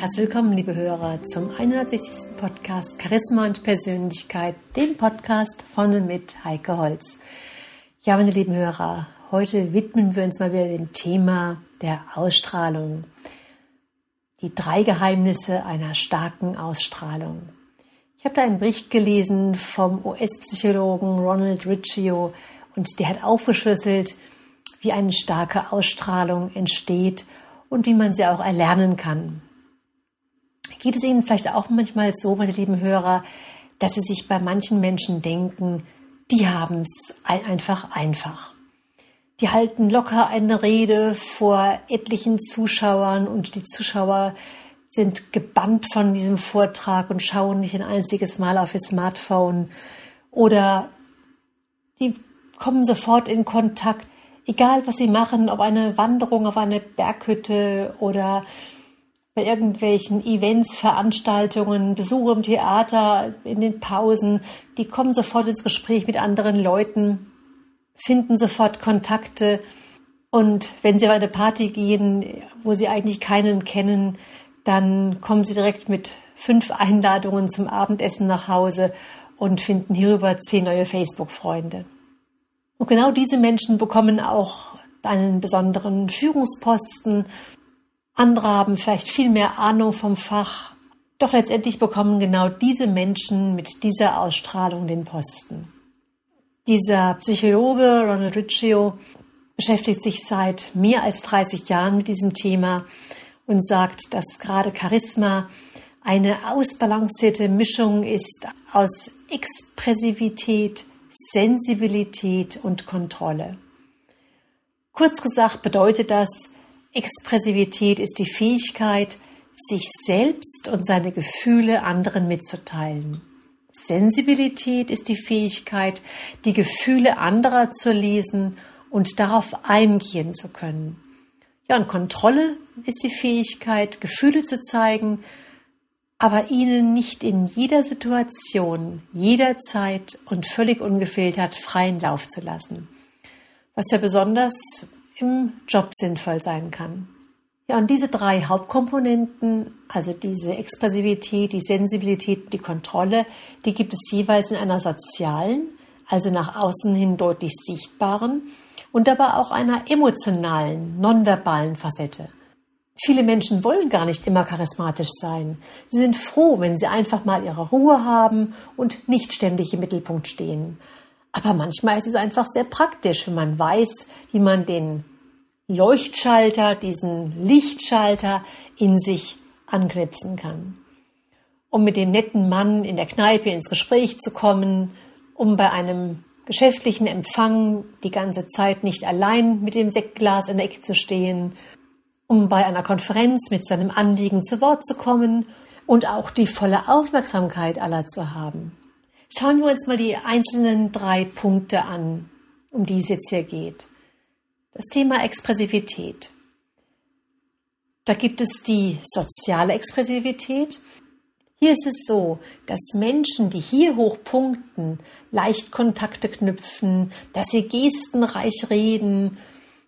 Herzlich willkommen, liebe Hörer, zum 160. Podcast Charisma und Persönlichkeit, dem Podcast von und mit Heike Holz. Ja, meine lieben Hörer, heute widmen wir uns mal wieder dem Thema der Ausstrahlung. Die drei Geheimnisse einer starken Ausstrahlung. Ich habe da einen Bericht gelesen vom US-Psychologen Ronald Riccio und der hat aufgeschlüsselt, wie eine starke Ausstrahlung entsteht und wie man sie auch erlernen kann. Geht es Ihnen vielleicht auch manchmal so, meine lieben Hörer, dass Sie sich bei manchen Menschen denken, die haben es einfach einfach. Die halten locker eine Rede vor etlichen Zuschauern und die Zuschauer sind gebannt von diesem Vortrag und schauen nicht ein einziges Mal auf ihr Smartphone oder die kommen sofort in Kontakt egal was sie machen, ob eine Wanderung auf eine Berghütte oder bei irgendwelchen Events, Veranstaltungen, Besuche im Theater, in den Pausen, die kommen sofort ins Gespräch mit anderen Leuten, finden sofort Kontakte und wenn sie auf eine Party gehen, wo sie eigentlich keinen kennen, dann kommen sie direkt mit fünf Einladungen zum Abendessen nach Hause und finden hierüber zehn neue Facebook-Freunde. Und genau diese Menschen bekommen auch einen besonderen Führungsposten. Andere haben vielleicht viel mehr Ahnung vom Fach. Doch letztendlich bekommen genau diese Menschen mit dieser Ausstrahlung den Posten. Dieser Psychologe Ronald Riccio beschäftigt sich seit mehr als 30 Jahren mit diesem Thema und sagt, dass gerade Charisma eine ausbalancierte Mischung ist aus Expressivität, Sensibilität und Kontrolle. Kurz gesagt bedeutet das, Expressivität ist die Fähigkeit, sich selbst und seine Gefühle anderen mitzuteilen. Sensibilität ist die Fähigkeit, die Gefühle anderer zu lesen und darauf eingehen zu können. Ja, und Kontrolle ist die Fähigkeit, Gefühle zu zeigen, aber ihnen nicht in jeder Situation, jederzeit und völlig ungefiltert freien Lauf zu lassen, was ja besonders im Job sinnvoll sein kann. Ja, und diese drei Hauptkomponenten, also diese Expressivität, die Sensibilität, die Kontrolle, die gibt es jeweils in einer sozialen, also nach außen hin deutlich sichtbaren und aber auch einer emotionalen, nonverbalen Facette. Viele Menschen wollen gar nicht immer charismatisch sein. Sie sind froh, wenn sie einfach mal ihre Ruhe haben und nicht ständig im Mittelpunkt stehen. Aber manchmal ist es einfach sehr praktisch, wenn man weiß, wie man den Leuchtschalter, diesen Lichtschalter in sich anknipsen kann. Um mit dem netten Mann in der Kneipe ins Gespräch zu kommen, um bei einem geschäftlichen Empfang die ganze Zeit nicht allein mit dem Sektglas in der Ecke zu stehen um bei einer Konferenz mit seinem Anliegen zu Wort zu kommen und auch die volle Aufmerksamkeit aller zu haben. Schauen wir uns mal die einzelnen drei Punkte an, um die es jetzt hier geht. Das Thema Expressivität. Da gibt es die soziale Expressivität. Hier ist es so, dass Menschen, die hier hoch punkten, leicht Kontakte knüpfen, dass sie gestenreich reden,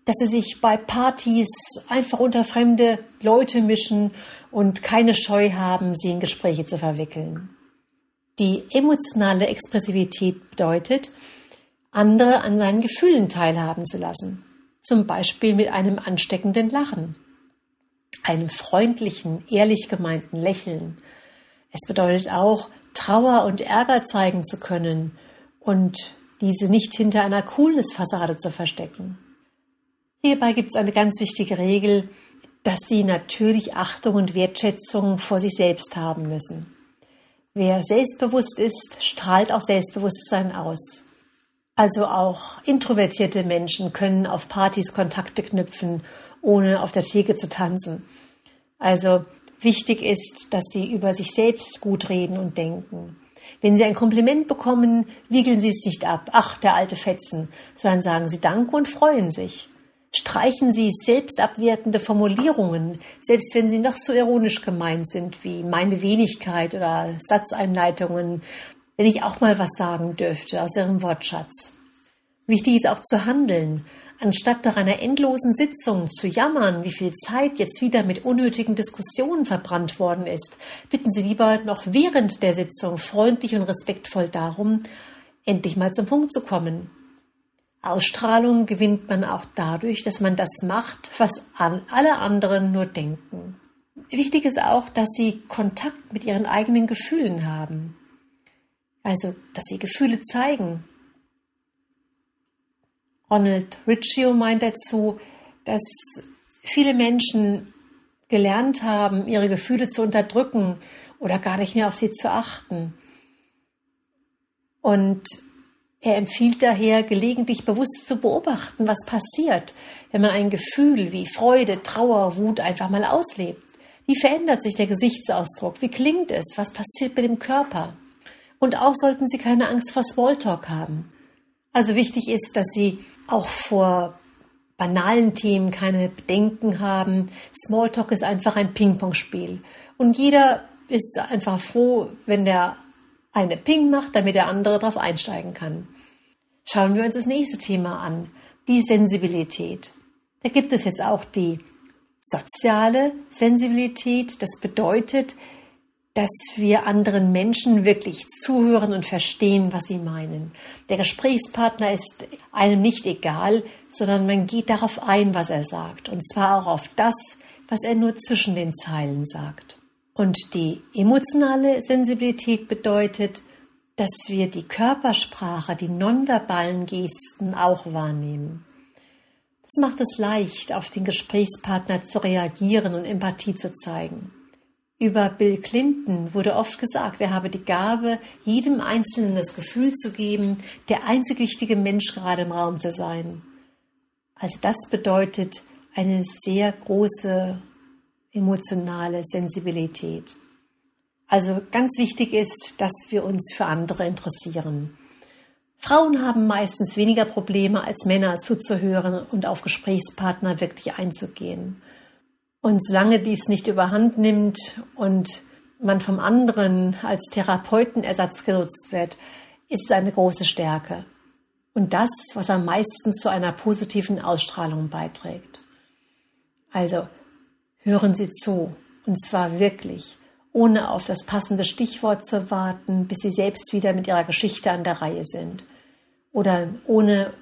dass sie sich bei Partys einfach unter fremde Leute mischen und keine Scheu haben, sie in Gespräche zu verwickeln. Die emotionale Expressivität bedeutet, andere an seinen Gefühlen teilhaben zu lassen, zum Beispiel mit einem ansteckenden Lachen, einem freundlichen, ehrlich gemeinten Lächeln. Es bedeutet auch, Trauer und Ärger zeigen zu können und diese nicht hinter einer Coolness-Fassade zu verstecken. Hierbei gibt es eine ganz wichtige Regel, dass Sie natürlich Achtung und Wertschätzung vor sich selbst haben müssen. Wer selbstbewusst ist, strahlt auch Selbstbewusstsein aus. Also auch introvertierte Menschen können auf Partys Kontakte knüpfen, ohne auf der Theke zu tanzen. Also wichtig ist, dass Sie über sich selbst gut reden und denken. Wenn Sie ein Kompliment bekommen, wiegeln Sie es nicht ab, ach, der alte Fetzen, sondern sagen Sie Danke und freuen sich. Streichen Sie selbstabwertende Formulierungen, selbst wenn sie noch so ironisch gemeint sind wie meine Wenigkeit oder Satzeinleitungen, wenn ich auch mal was sagen dürfte aus Ihrem Wortschatz. Wichtig ist auch zu handeln, Anstatt nach einer endlosen Sitzung zu jammern, wie viel Zeit jetzt wieder mit unnötigen Diskussionen verbrannt worden ist, bitten Sie lieber noch während der Sitzung freundlich und respektvoll darum, endlich mal zum Punkt zu kommen. Ausstrahlung gewinnt man auch dadurch, dass man das macht, was alle anderen nur denken. Wichtig ist auch, dass Sie Kontakt mit Ihren eigenen Gefühlen haben. Also, dass Sie Gefühle zeigen, Ronald Riccio meint dazu, dass viele Menschen gelernt haben, ihre Gefühle zu unterdrücken oder gar nicht mehr auf sie zu achten. Und er empfiehlt daher, gelegentlich bewusst zu beobachten, was passiert, wenn man ein Gefühl wie Freude, Trauer, Wut einfach mal auslebt. Wie verändert sich der Gesichtsausdruck? Wie klingt es? Was passiert mit dem Körper? Und auch sollten Sie keine Angst vor Smalltalk haben. Also wichtig ist, dass Sie auch vor banalen Themen keine Bedenken haben. Smalltalk ist einfach ein Ping-Pong-Spiel. Und jeder ist einfach froh, wenn der eine Ping macht, damit der andere darauf einsteigen kann. Schauen wir uns das nächste Thema an, die Sensibilität. Da gibt es jetzt auch die soziale Sensibilität. Das bedeutet, dass wir anderen Menschen wirklich zuhören und verstehen, was sie meinen. Der Gesprächspartner ist einem nicht egal, sondern man geht darauf ein, was er sagt. Und zwar auch auf das, was er nur zwischen den Zeilen sagt. Und die emotionale Sensibilität bedeutet, dass wir die Körpersprache, die nonverbalen Gesten auch wahrnehmen. Das macht es leicht, auf den Gesprächspartner zu reagieren und Empathie zu zeigen. Über Bill Clinton wurde oft gesagt, er habe die Gabe, jedem Einzelnen das Gefühl zu geben, der einzig wichtige Mensch gerade im Raum zu sein. Also das bedeutet eine sehr große emotionale Sensibilität. Also ganz wichtig ist, dass wir uns für andere interessieren. Frauen haben meistens weniger Probleme als Männer zuzuhören und auf Gesprächspartner wirklich einzugehen. Und solange dies nicht überhand nimmt und man vom anderen als Therapeutenersatz genutzt wird, ist es eine große Stärke. Und das, was am meisten zu einer positiven Ausstrahlung beiträgt. Also hören Sie zu, und zwar wirklich, ohne auf das passende Stichwort zu warten, bis Sie selbst wieder mit Ihrer Geschichte an der Reihe sind. Oder ohne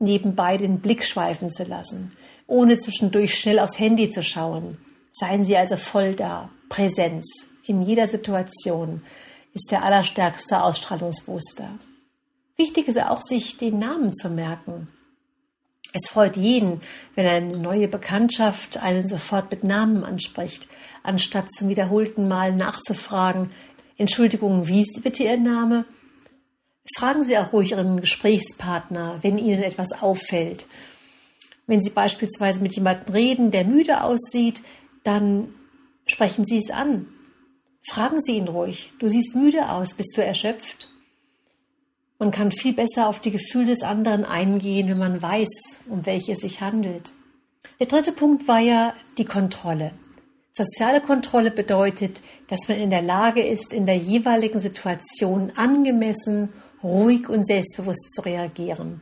nebenbei den Blick schweifen zu lassen ohne zwischendurch schnell aufs Handy zu schauen. Seien Sie also voll da. Präsenz in jeder Situation ist der allerstärkste Ausstrahlungsbooster. Wichtig ist auch, sich den Namen zu merken. Es freut jeden, wenn eine neue Bekanntschaft einen sofort mit Namen anspricht, anstatt zum wiederholten Mal nachzufragen, Entschuldigung, wie ist bitte Ihr Name? Fragen Sie auch ruhig Ihren Gesprächspartner, wenn Ihnen etwas auffällt wenn Sie beispielsweise mit jemandem reden, der müde aussieht, dann sprechen Sie es an. Fragen Sie ihn ruhig. Du siehst müde aus. Bist du erschöpft? Man kann viel besser auf die Gefühle des anderen eingehen, wenn man weiß, um welche es sich handelt. Der dritte Punkt war ja die Kontrolle. Soziale Kontrolle bedeutet, dass man in der Lage ist, in der jeweiligen Situation angemessen, ruhig und selbstbewusst zu reagieren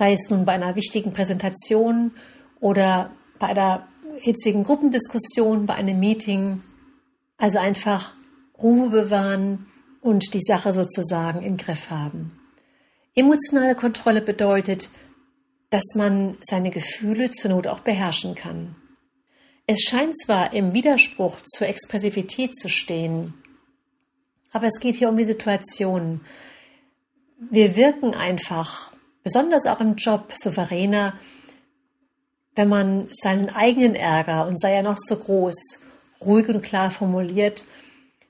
sei es nun bei einer wichtigen Präsentation oder bei einer hitzigen Gruppendiskussion, bei einem Meeting. Also einfach Ruhe bewahren und die Sache sozusagen im Griff haben. Emotionale Kontrolle bedeutet, dass man seine Gefühle zur Not auch beherrschen kann. Es scheint zwar im Widerspruch zur Expressivität zu stehen, aber es geht hier um die Situation. Wir wirken einfach besonders auch im Job souveräner, wenn man seinen eigenen Ärger und sei er noch so groß, ruhig und klar formuliert,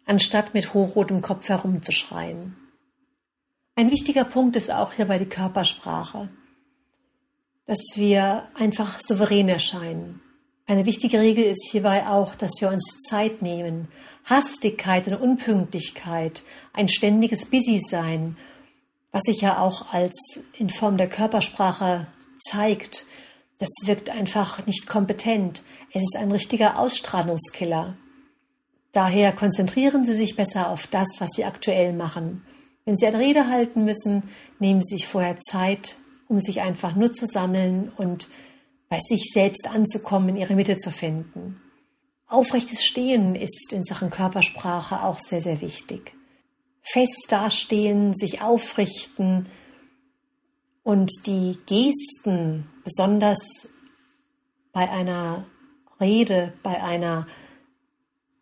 anstatt mit hochrotem Kopf herumzuschreien. Ein wichtiger Punkt ist auch hierbei die Körpersprache, dass wir einfach souverän erscheinen. Eine wichtige Regel ist hierbei auch, dass wir uns Zeit nehmen. Hastigkeit und Unpünktlichkeit, ein ständiges Busy-Sein was sich ja auch als in Form der Körpersprache zeigt, das wirkt einfach nicht kompetent. Es ist ein richtiger Ausstrahlungskiller. Daher konzentrieren Sie sich besser auf das, was Sie aktuell machen. Wenn Sie eine Rede halten müssen, nehmen Sie sich vorher Zeit um sich einfach nur zu sammeln und bei sich selbst anzukommen, ihre Mitte zu finden. Aufrechtes Stehen ist in Sachen Körpersprache auch sehr, sehr wichtig. Fest dastehen, sich aufrichten und die Gesten, besonders bei einer Rede, bei einer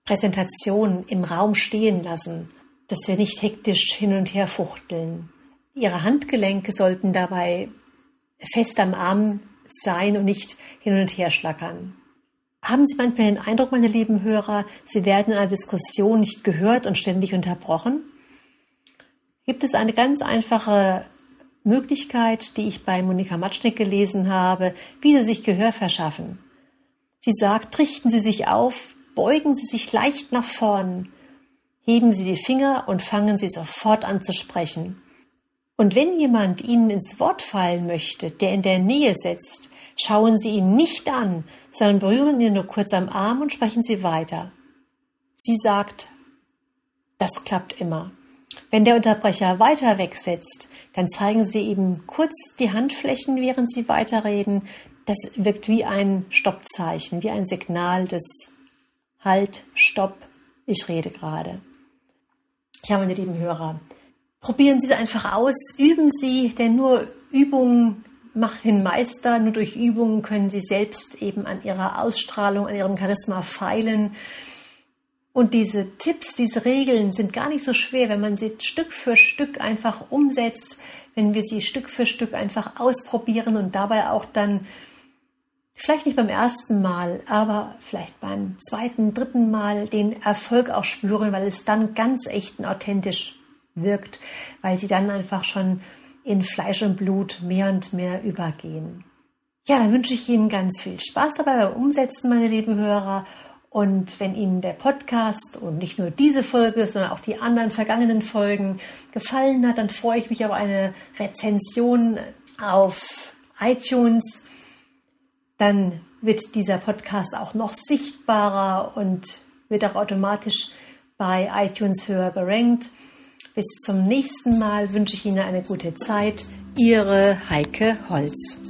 Präsentation im Raum stehen lassen, dass wir nicht hektisch hin und her fuchteln. Ihre Handgelenke sollten dabei fest am Arm sein und nicht hin und her schlackern. Haben Sie manchmal den Eindruck, meine lieben Hörer, Sie werden in einer Diskussion nicht gehört und ständig unterbrochen? Gibt es eine ganz einfache Möglichkeit, die ich bei Monika Matschnick gelesen habe, wie Sie sich Gehör verschaffen. Sie sagt, richten Sie sich auf, beugen Sie sich leicht nach vorn, heben Sie die Finger und fangen Sie sofort an zu sprechen. Und wenn jemand Ihnen ins Wort fallen möchte, der in der Nähe sitzt, schauen Sie ihn nicht an, sondern berühren ihn nur kurz am Arm und sprechen Sie weiter. Sie sagt, das klappt immer. Wenn der Unterbrecher weiter wegsetzt, dann zeigen Sie eben kurz die Handflächen, während Sie weiterreden. Das wirkt wie ein Stoppzeichen, wie ein Signal des Halt, Stopp, ich rede gerade. Ja, meine lieben Hörer, probieren Sie es einfach aus, üben Sie, denn nur Übung macht den Meister. Nur durch Übungen können Sie selbst eben an Ihrer Ausstrahlung, an Ihrem Charisma feilen. Und diese Tipps, diese Regeln sind gar nicht so schwer, wenn man sie Stück für Stück einfach umsetzt, wenn wir sie Stück für Stück einfach ausprobieren und dabei auch dann vielleicht nicht beim ersten Mal, aber vielleicht beim zweiten, dritten Mal den Erfolg auch spüren, weil es dann ganz echt und authentisch wirkt, weil sie dann einfach schon in Fleisch und Blut mehr und mehr übergehen. Ja, dann wünsche ich Ihnen ganz viel Spaß dabei beim Umsetzen, meine lieben Hörer. Und wenn Ihnen der Podcast und nicht nur diese Folge, sondern auch die anderen vergangenen Folgen gefallen hat, dann freue ich mich auf eine Rezension auf iTunes. Dann wird dieser Podcast auch noch sichtbarer und wird auch automatisch bei iTunes höher gerankt. Bis zum nächsten Mal wünsche ich Ihnen eine gute Zeit. Ihre Heike Holz.